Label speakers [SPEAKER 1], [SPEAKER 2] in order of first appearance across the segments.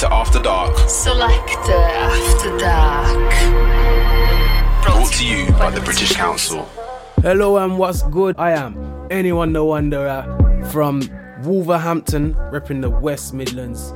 [SPEAKER 1] Selector After Dark.
[SPEAKER 2] Selector After Dark.
[SPEAKER 1] Brought, Brought to you by, by the British Council.
[SPEAKER 3] Hello and what's good? I am NeONE no wonderer uh, from Wolverhampton, repping the West Midlands,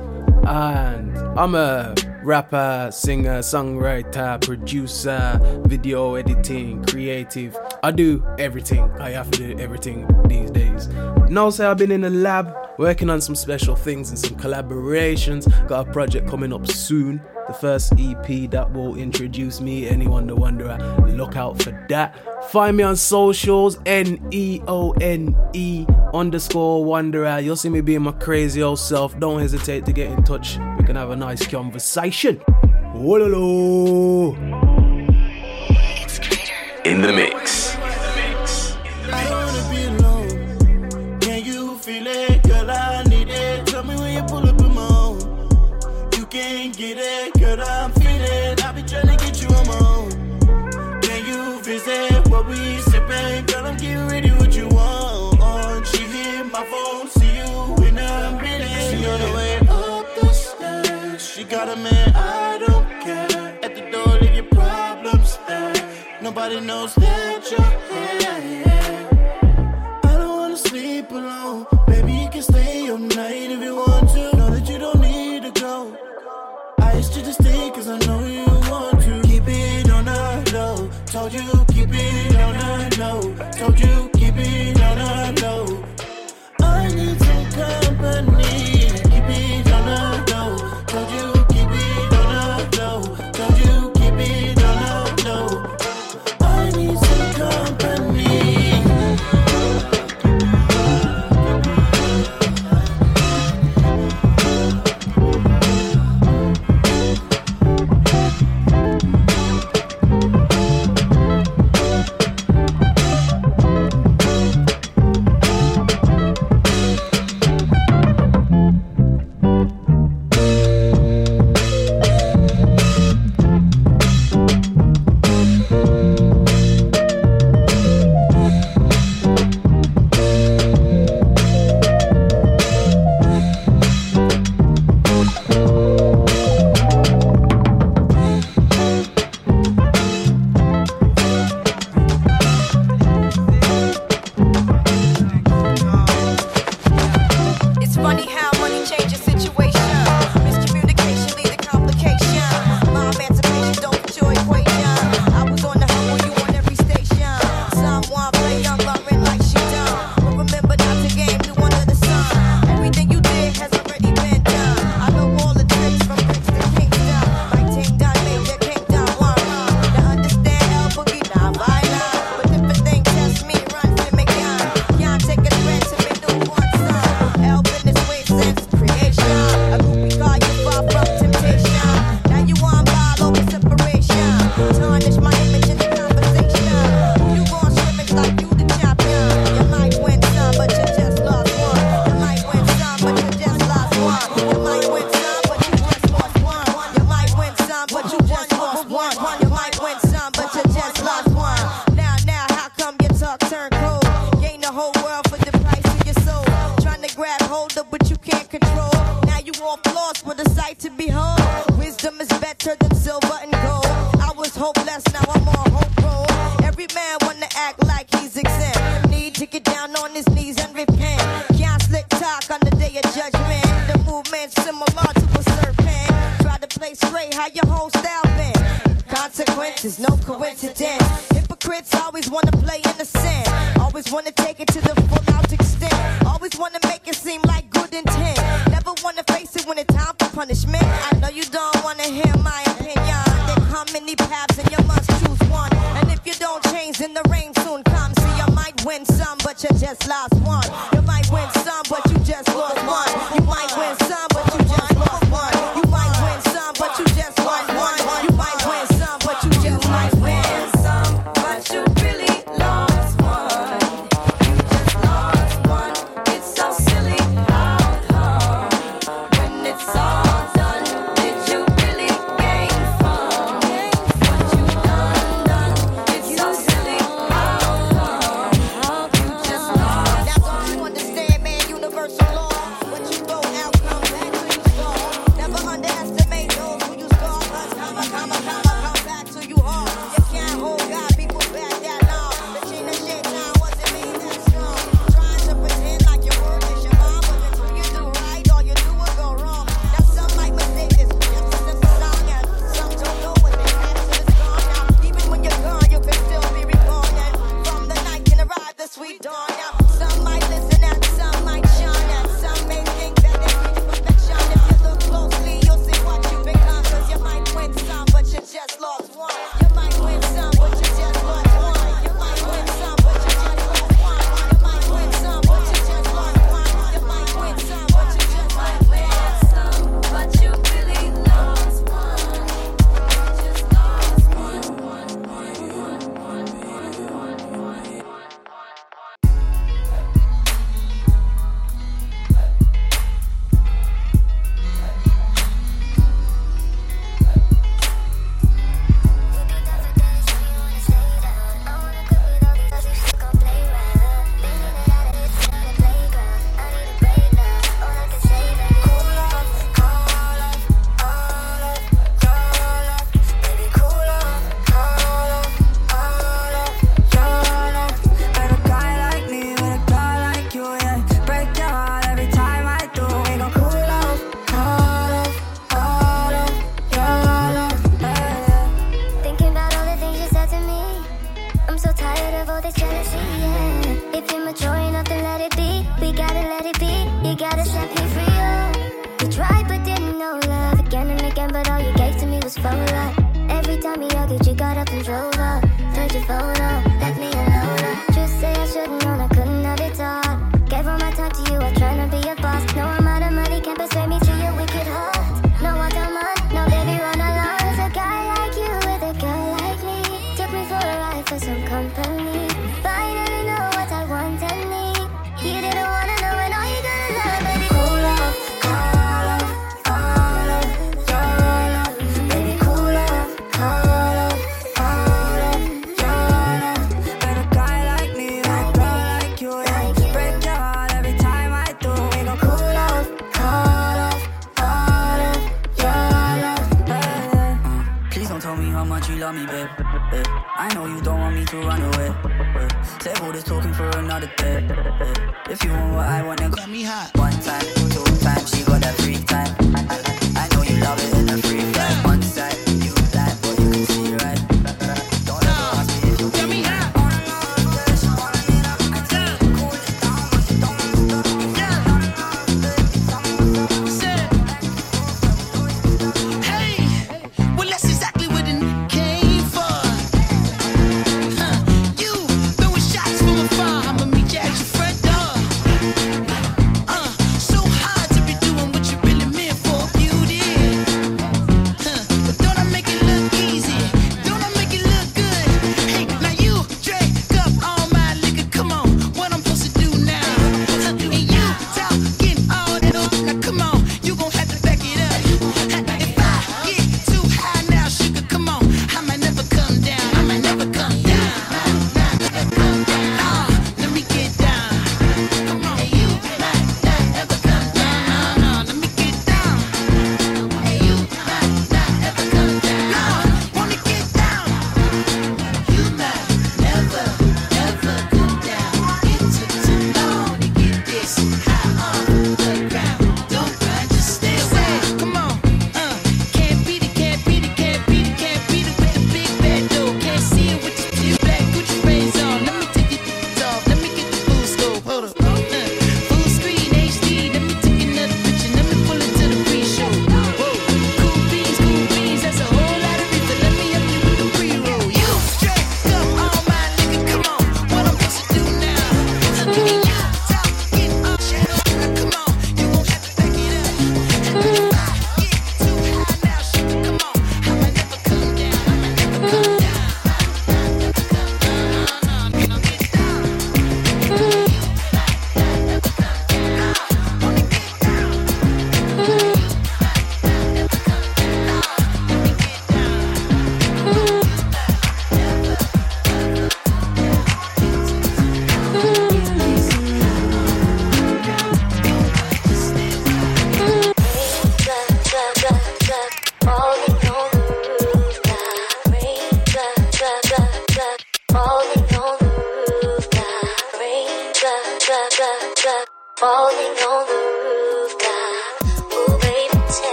[SPEAKER 3] and I'm a rapper, singer, songwriter, producer, video editing, creative. I do everything. I have to do everything these days. Now, say I've been in the lab working on some special things and some collaborations. Got a project coming up soon. The first EP that will introduce me, NeONE the Wonderer. Look out for that. Find me on socials, N E O N E underscore wonderer. You'll see me being my crazy old self. Don't hesitate to get in touch. We can have a nice conversation. Walolo.
[SPEAKER 1] In the mix.
[SPEAKER 4] got a man, I don't care. At the door, leave your problems there. Nobody knows that you're here. I don't wanna sleep alone.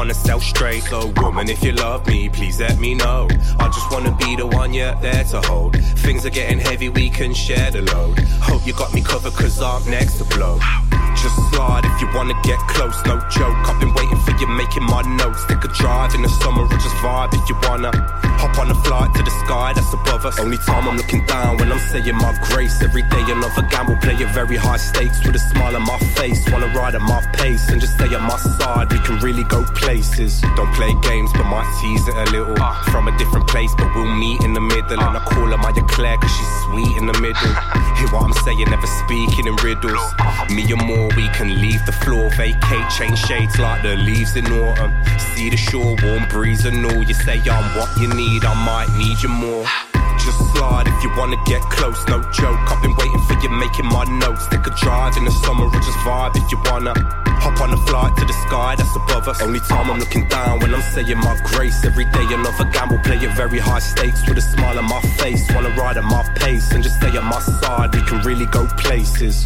[SPEAKER 5] Wanna
[SPEAKER 1] sell straight. So woman, if you love me, please let me know. I just wanna be the one you're there to hold. Things are getting heavy, we can share the load. Hope you got me covered, cause I'm next to blow. Just slide if you wanna get close, no joke. I've been waiting for you, making my notes. Take a drive in the summer or just vibe if you wanna. Hop on a flight to the sky that's above us. Only time I'm looking down when I'm saying my grace. Every day another gamble, play at very high stakes with a smile on my face. Wanna ride at my pace and just stay at my side. We can really go places. Don't play games, but might tease it a little. Uh. From a different place, but we'll meet in the middle. And I call her my Eclair, cause she's sweet in the middle. Hear what I'm saying, never speaking in riddles. Me and more, we can leave the floor, vacate, change shades like the leaves in autumn. See the shore, warm breeze and all. You say I'm what you need, I might need you more. If you wanna get close, no joke. I've been waiting for you, making my notes. Take a drive in the summer or just vibe if you wanna. Hop on a flight to the sky that's above us. Only time I'm looking down when I'm saying my grace. Every day another gamble, play at very high stakes with a smile on my face. Wanna ride at my pace and just stay at my side. We can really go places.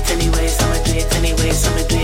[SPEAKER 4] It
[SPEAKER 6] anyway, so I'ma do it anyway, so I'ma do it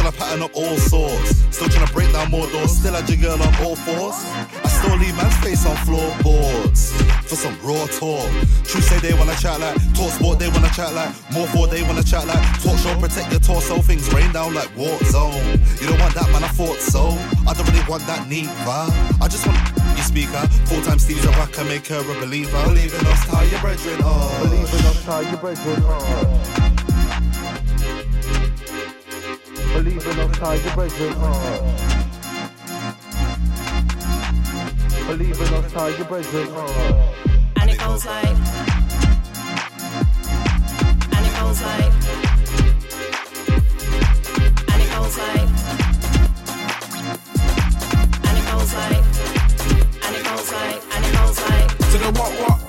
[SPEAKER 7] trying to pattern up all sorts. Still trying to break down more doors. Still had your girl on all fours. I still leave man's face on floorboards for some raw talk. True say they wanna chat like talk sport, they wanna chat like more for they wanna chat like talk show, protect your torso. Things rain down like war zone. You don't want that, man. I thought so. I don't really want that neither. I just want your speaker. Full time Steve's a rocker, make her a believer. Believe in us, tie your brethren on. Believe in us, tie your brethren. Believe in us, your brethren on. Believe in us, your brethren on.
[SPEAKER 8] And it goes like, and it goes like, and it goes like, and it goes like, and it goes like, and it goes like.
[SPEAKER 9] To the what what?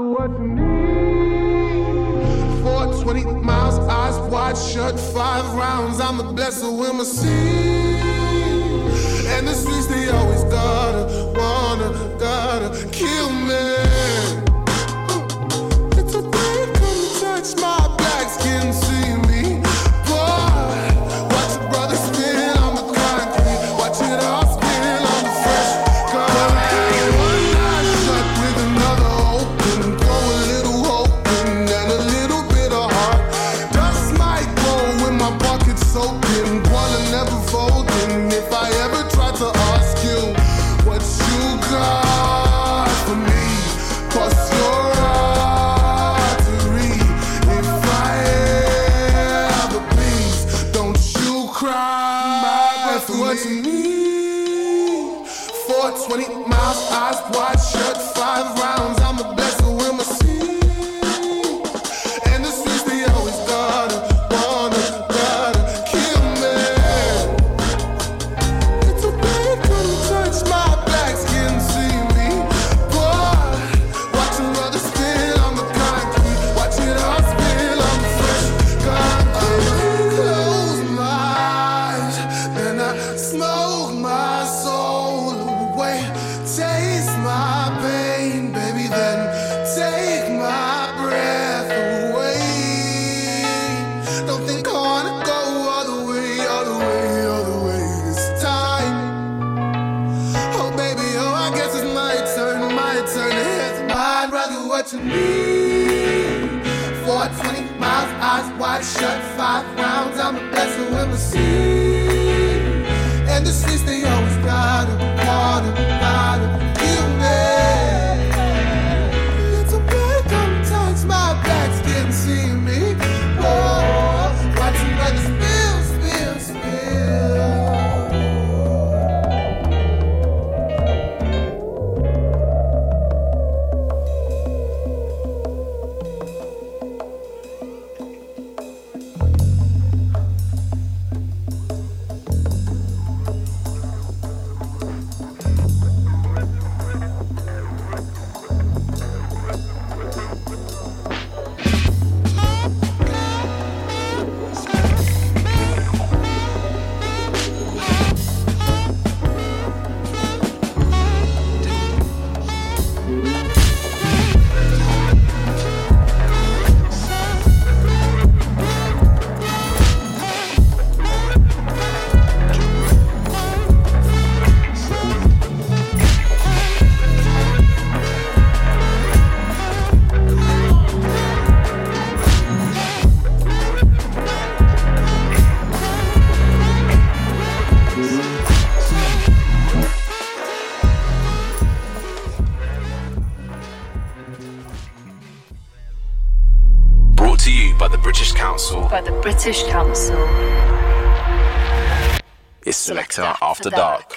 [SPEAKER 10] do
[SPEAKER 11] what's needed. 420 miles, eyes wide shut, five rounds. I'm a blesser with my seed. And the streets, they always gotta, wanna, gotta kill me. what you need. 420 miles, eyes wide shut, five rounds. I'm the best who ever seen. And the streets they always got a
[SPEAKER 2] water, got a. Council.
[SPEAKER 1] It's Selector After Dark.